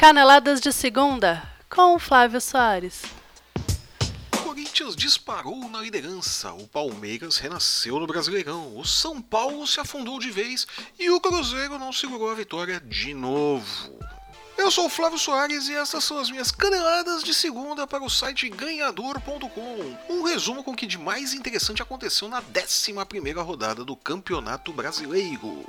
Caneladas de segunda com Flávio Soares. Corinthians disparou na liderança, o Palmeiras renasceu no Brasileirão, o São Paulo se afundou de vez e o Cruzeiro não segurou a vitória de novo. Eu sou o Flávio Soares e essas são as minhas caneladas de segunda para o site ganhador.com. Um resumo com o que de mais interessante aconteceu na 11 rodada do Campeonato Brasileiro.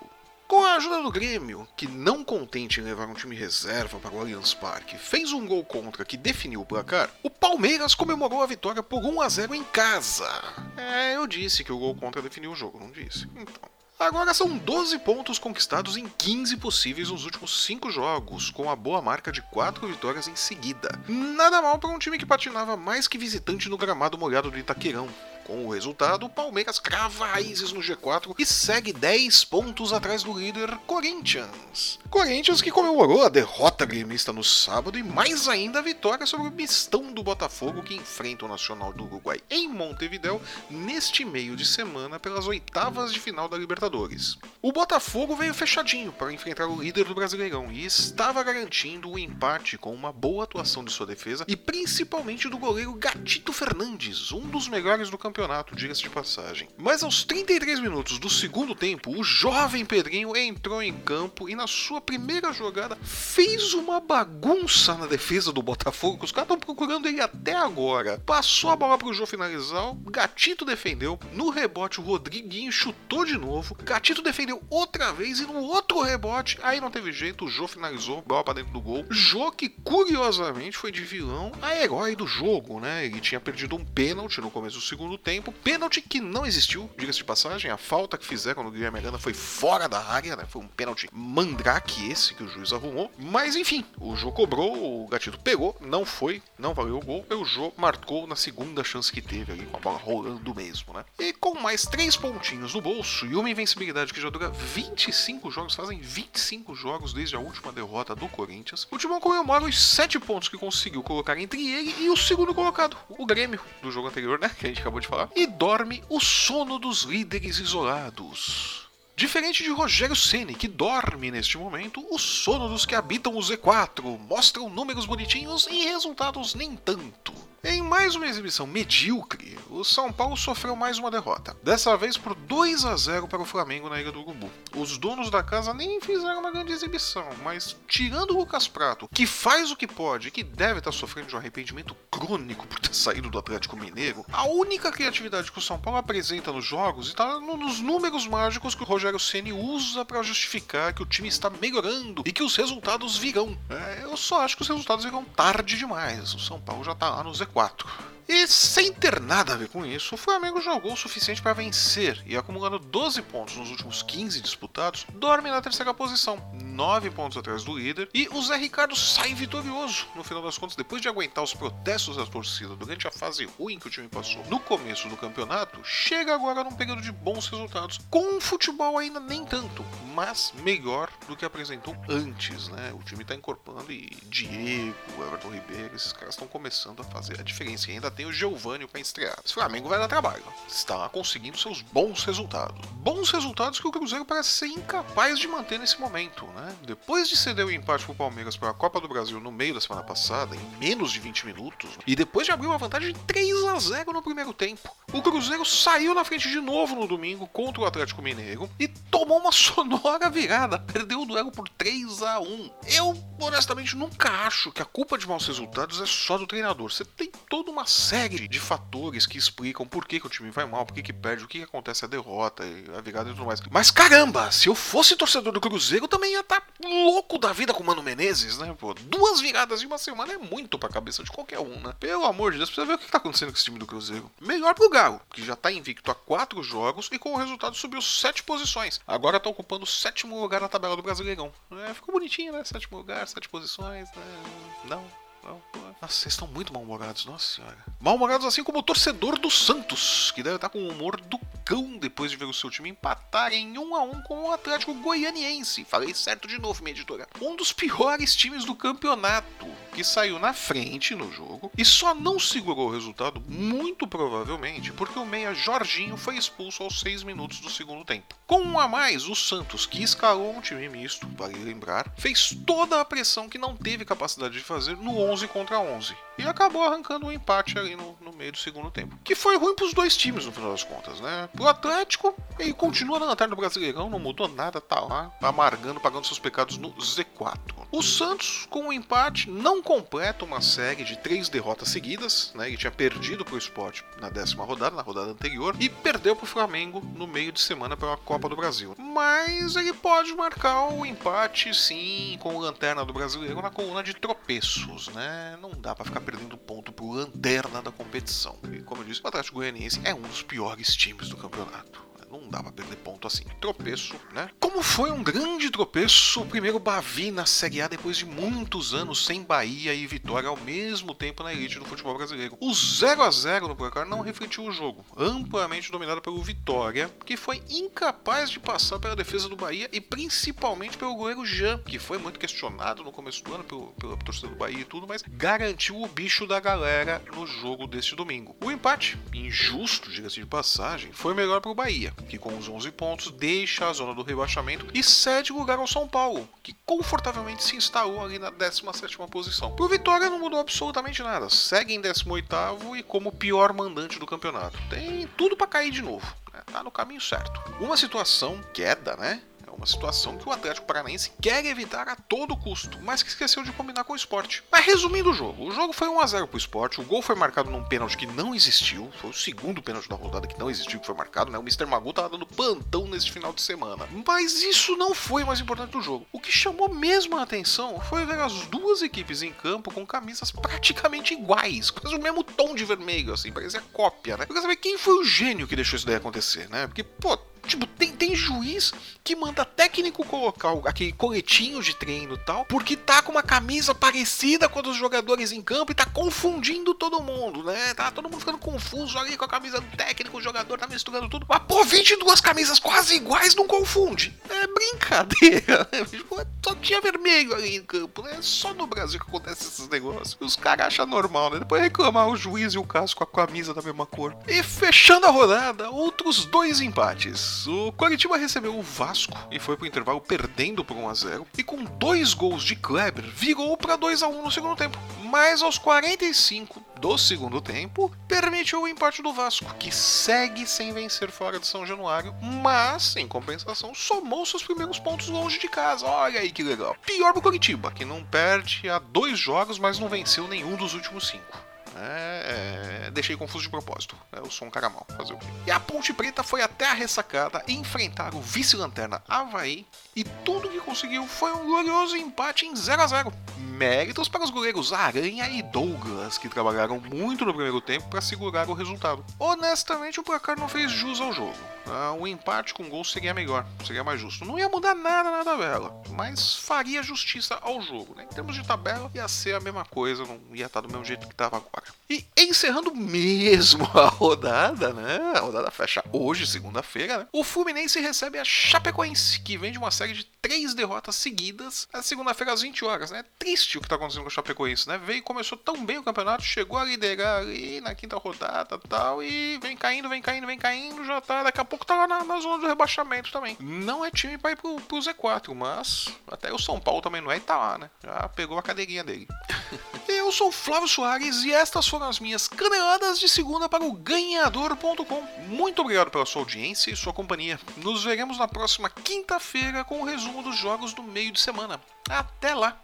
Com a ajuda do Grêmio, que não contente em levar um time reserva para o Allianz Parque, fez um gol contra que definiu o placar, o Palmeiras comemorou a vitória por 1 a 0 em casa. É, eu disse que o gol contra definiu o jogo, não disse. Então. Agora são 12 pontos conquistados em 15 possíveis nos últimos 5 jogos, com a boa marca de 4 vitórias em seguida. Nada mal para um time que patinava mais que visitante no gramado molhado do Itaquerão. Com o resultado, o Palmeiras crava raízes no G4 e segue 10 pontos atrás do líder Corinthians. Corinthians que comemorou a derrota gremista no sábado e mais ainda a vitória sobre o mistão do Botafogo que enfrenta o Nacional do Uruguai em Montevidéu neste meio de semana pelas oitavas de final da Libertadores. O Botafogo veio fechadinho para enfrentar o líder do Brasileirão e estava garantindo o empate com uma boa atuação de sua defesa e principalmente do goleiro Gatito Fernandes, um dos melhores do campeonato campeonato, diga-se de passagem. Mas aos 33 minutos do segundo tempo, o jovem Pedrinho entrou em campo e na sua primeira jogada fez uma bagunça na defesa do Botafogo, que os caras estão procurando ele até agora. Passou a bola para o Jô finalizar, o Gatito defendeu, no rebote o Rodriguinho chutou de novo, Gatito defendeu outra vez e no outro rebote, aí não teve jeito, o Jô finalizou, bola para dentro do gol. Jô que curiosamente foi de vilão a herói do jogo, né? Ele tinha perdido um pênalti no começo do segundo tempo. Pênalti que não existiu, diga-se de passagem. A falta que fizeram no Guilherme Arana foi fora da área, né? Foi um pênalti mandrake esse que o juiz arrumou. Mas enfim, o Jô cobrou, o Gatito pegou, não foi, não valeu o gol. E o Jô marcou na segunda chance que teve ali, com a bola rolando mesmo, né? E com mais três pontinhos no bolso e uma invencibilidade que já dura 25 jogos, fazem 25 jogos desde a última derrota do Corinthians, o Timão comemora os sete pontos que conseguiu colocar entre ele e o segundo colocado, o Grêmio, do jogo anterior, né? Que a gente acabou de falar e dorme o sono dos líderes isolados. Diferente de Rogério Ceni, que dorme neste momento, o sono dos que habitam o Z4 mostram números bonitinhos e resultados nem tanto. Em mais uma exibição medíocre, o São Paulo sofreu mais uma derrota. Dessa vez por 2 a 0 para o Flamengo na Ilha do Urubu. Os donos da casa nem fizeram uma grande exibição, mas tirando o Lucas Prato, que faz o que pode e que deve estar sofrendo de um arrependimento crônico por ter saído do Atlético Mineiro, a única criatividade que o São Paulo apresenta nos jogos está nos números mágicos que o Rogério Ceni usa para justificar que o time está melhorando e que os resultados virão. É, eu só acho que os resultados virão tarde demais. O São Paulo já está lá no Z 4. E sem ter nada a ver com isso, o Flamengo jogou o suficiente para vencer e, acumulando 12 pontos nos últimos 15 disputados, dorme na terceira posição, 9 pontos atrás do líder. E o Zé Ricardo sai vitorioso, no final das contas, depois de aguentar os protestos da torcida durante a fase ruim que o time passou no começo do campeonato, chega agora num período de bons resultados, com um futebol ainda nem tanto, mas melhor do que apresentou antes, né? O time tá incorporando e Diego, Everton Ribeiro, esses caras estão começando a fazer a diferença. E ainda tem o Giovanni para estrear. O Flamengo vai dar trabalho. Está conseguindo seus bons resultados. Bons resultados que o Cruzeiro parece ser incapaz de manter nesse momento, né? Depois de ceder o empate pro Palmeiras para a Copa do Brasil no meio da semana passada, em menos de 20 minutos, e depois de abrir uma vantagem de 3 a 0 no primeiro tempo, o Cruzeiro saiu na frente de novo no domingo contra o Atlético Mineiro e tomou uma sonora virada. Perdeu o duelo por 3 a 1. Eu, honestamente, nunca acho que a culpa de maus resultados é só do treinador. Você tem toda uma série de fatores que explicam por que, que o time vai mal, por que, que perde, o que, que acontece a derrota, a virada e tudo mais. Mas caramba, se eu fosse torcedor do Cruzeiro, eu também ia estar tá louco da vida com o Mano Menezes, né? Pô, duas viradas em uma semana é muito pra cabeça de qualquer um, né? Pelo amor de Deus, precisa ver o que tá acontecendo com esse time do Cruzeiro. Melhor pro Galo, que já tá invicto a quatro jogos e com o resultado subiu sete posições. Agora tá ocupando o sétimo lugar na tabela do Brasileirão. É, ficou bonitinho, né? Sétimo lugar, sete posições, né? Não, nossa, vocês estão muito mal-humorados, nossa senhora. Mal-humorados assim como o torcedor do Santos, que deve estar com o humor do furacão depois de ver o seu time empatar em 1 a 1 com o Atlético Goianiense. Falei certo de novo, minha editora. Um dos piores times do campeonato, que saiu na frente no jogo e só não segurou o resultado, muito provavelmente, porque o meia Jorginho foi expulso aos 6 minutos do segundo tempo. Com um a mais, o Santos, que escalou um time misto, vale lembrar, fez toda a pressão que não teve capacidade de fazer no 11 contra 11 e acabou arrancando um empate ali no, no meio do segundo tempo. Que foi ruim para os dois times no final das contas, né? Pro Atlético, ele continua na lanterna do Brasileirão, não mudou nada, tá lá, amargando, pagando seus pecados no Z4. O Santos, com o um empate, não completa uma série de três derrotas seguidas, né? Ele tinha perdido pro esporte na décima rodada, na rodada anterior, e perdeu pro Flamengo no meio de semana pela Copa do Brasil. Mas ele pode marcar o empate, sim, com o lanterna do Brasileiro na coluna de tropeços, né? Não dá para ficar perdendo ponto pro lanterna da competição. E como eu disse, o Atlético Goianiense é um dos piores times do campeonato não dá pra perder ponto assim. Tropeço, né? Como foi um grande tropeço o primeiro Bavi na Série A depois de muitos anos sem Bahia e Vitória ao mesmo tempo na elite do futebol brasileiro. O 0 a 0 no placar não refletiu o jogo, amplamente dominado pelo Vitória, que foi incapaz de passar pela defesa do Bahia e principalmente pelo goleiro Jean, que foi muito questionado no começo do ano pelo, pela torcida do Bahia e tudo, mas garantiu o bicho da galera no jogo deste domingo. O empate, injusto, diga-se de passagem, foi melhor para o Bahia, que com os 11 pontos deixa a zona do rebaixamento e cede lugar ao São Paulo, que confortavelmente se instalou ali na 17ª posição. Pro Vitória não mudou absolutamente nada, segue em 18º e como pior mandante do campeonato. Tem tudo para cair de novo, né? tá no caminho certo. Uma situação queda, né? Uma situação que o Atlético Paranaense quer evitar a todo custo, mas que esqueceu de combinar com o esporte. Mas resumindo o jogo, o jogo foi 1x0 pro esporte, o gol foi marcado num pênalti que não existiu, foi o segundo pênalti da rodada que não existiu que foi marcado, né? O Mr. Magu tava dando plantão nesse final de semana. Mas isso não foi o mais importante do jogo. O que chamou mesmo a atenção foi ver as duas equipes em campo com camisas praticamente iguais, quase o mesmo tom de vermelho, assim, parecia cópia, né? Eu quero saber quem foi o gênio que deixou isso daí acontecer, né? Porque, pô, Tipo, tem, tem juiz que manda técnico colocar aquele coletinho de treino e tal, porque tá com uma camisa parecida com a dos jogadores em campo e tá confundindo todo mundo, né? Tá todo mundo ficando confuso ali com a camisa do técnico, o jogador tá misturando tudo. Mas, pô, 22 camisas quase iguais não confunde. É brincadeira? Só tinha vermelho ali em campo, né? Só no Brasil que acontece esses negócios. Os caras acham normal, né? Depois reclamar o juiz e o caso com a camisa da mesma cor. E fechando a rodada, outros dois empates o Coritiba recebeu o Vasco e foi pro intervalo perdendo por 1 a 0 e com dois gols de Kleber virou para 2 a 1 no segundo tempo. Mas aos 45 do segundo tempo permitiu o empate do Vasco, que segue sem vencer fora de São Januário, mas em compensação somou seus primeiros pontos longe de casa. Olha aí que legal. Pior pro Coritiba, que não perde há dois jogos, mas não venceu nenhum dos últimos cinco. É, é, deixei confuso de propósito. É, eu sou um cara mal, fazer o quê? E a Ponte Preta foi até a ressacada enfrentar o vice-lanterna Havaí e tudo que conseguiu foi um glorioso empate em 0 a 0 Méritos para os goleiros Aranha e Douglas, que trabalharam muito no primeiro tempo para segurar o resultado. Honestamente, o placar não fez jus ao jogo. Ah, um empate com gol seria melhor, seria mais justo. Não ia mudar nada na tabela, mas faria justiça ao jogo. Né? Em termos de tabela, ia ser a mesma coisa, não ia estar do mesmo jeito que estava agora. E encerrando mesmo a rodada, né? A rodada fecha hoje, segunda-feira, né? O Fluminense recebe a Chapecoense, que vem de uma série de três derrotas seguidas na segunda-feira às 20 horas, né? Triste o que tá acontecendo com o Chapecoense, né? Veio começou tão bem o campeonato, chegou a liderar ali na quinta rodada tal, e vem caindo, vem caindo, vem caindo, já tá, daqui a pouco tá lá na, na zona do rebaixamento também. Não é time pra ir pro, pro Z4, mas até o São Paulo também não é e tá lá, né? Já pegou a cadeirinha dele. Eu sou Flávio Soares e estas foram as minhas caneladas de segunda para o ganhador.com. Muito obrigado pela sua audiência e sua companhia. Nos veremos na próxima quinta-feira com o resumo dos jogos do meio de semana. Até lá!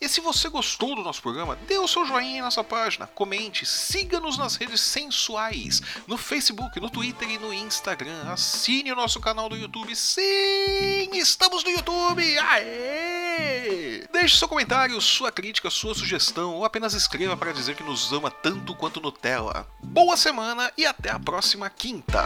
E se você gostou do nosso programa, dê o seu joinha em nossa página, comente, siga-nos nas redes sensuais, no Facebook, no Twitter e no Instagram. Assine o nosso canal do YouTube. Sim, estamos no YouTube! Deixe seu comentário, sua crítica, sua sugestão ou apenas escreva para dizer que nos ama tanto quanto Nutella. Boa semana e até a próxima quinta!